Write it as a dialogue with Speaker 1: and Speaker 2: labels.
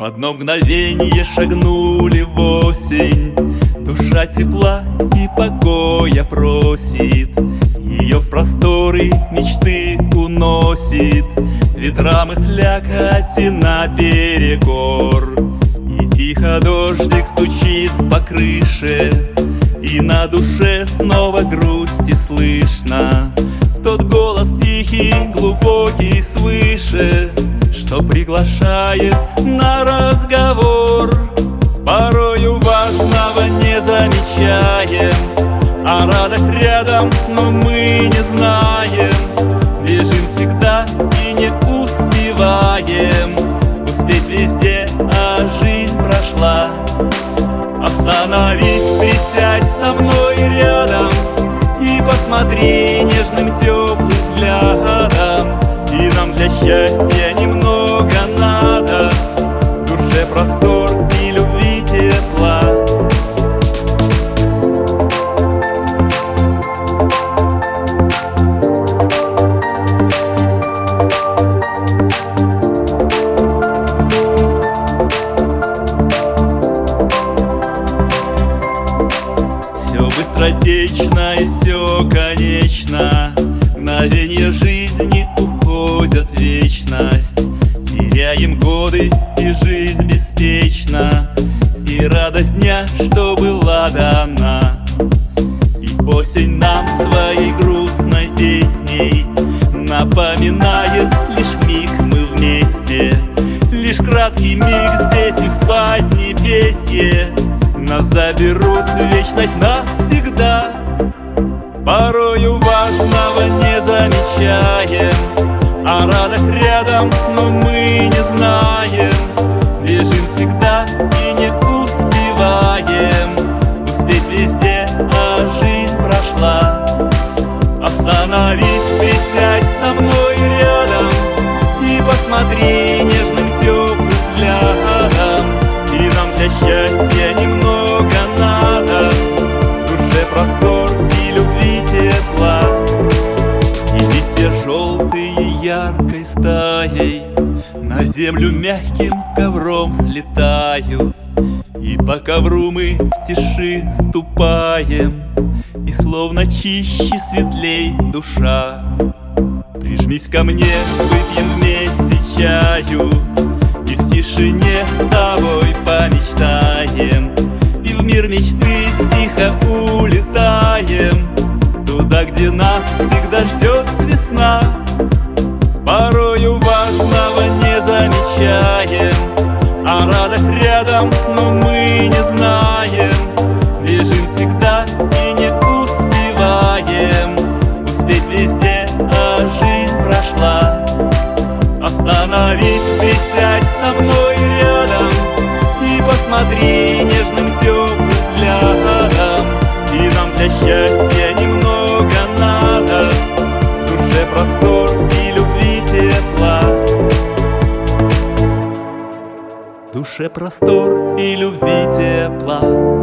Speaker 1: В одно мгновение шагнули в осень. Душа тепла и покоя просит. Ее в просторы мечты уносит. Ветрам и слякоти наперекор И тихо дождик стучит по крыше. И на душе снова грусти слышно. Тот голос тихий, глубокий свыше Что приглашает на разговор. Порою важного не замечаем А радость рядом, но мы не знаем. Бежим всегда и не успеваем. Успеть везде, а жизнь прошла. Остановись, присядь со мной рядом И посмотри нежным теплым взглядом. И нам для счастья немного Все быстротечно и все конечно. Мгновенья жизни уходят в вечность. Теряем годы и жизнь беспечна. И радость дня, что была дана. И осень нам своей грустной песней Напоминает лишь миг мы вместе. Лишь краткий миг здесь и в Поднебесье Заберут вечность навсегда. Порою важного не замечаем А радость рядом, но мы не знаем. Бежим всегда яркой стаей На землю мягким ковром слетают. И по ковру мы в тиши ступаем И словно чище светлей душа. Прижмись ко мне, выпьем вместе чаю И в тишине с тобой помечтаем. И в мир мечты тихо улетаем Туда, где нас всегда ждет весна Остановись, присядь со мной рядом И посмотри нежным теплым взглядом. И нам для счастья немного надо. Душе простор и любви тепла. Душе простор и любви тепла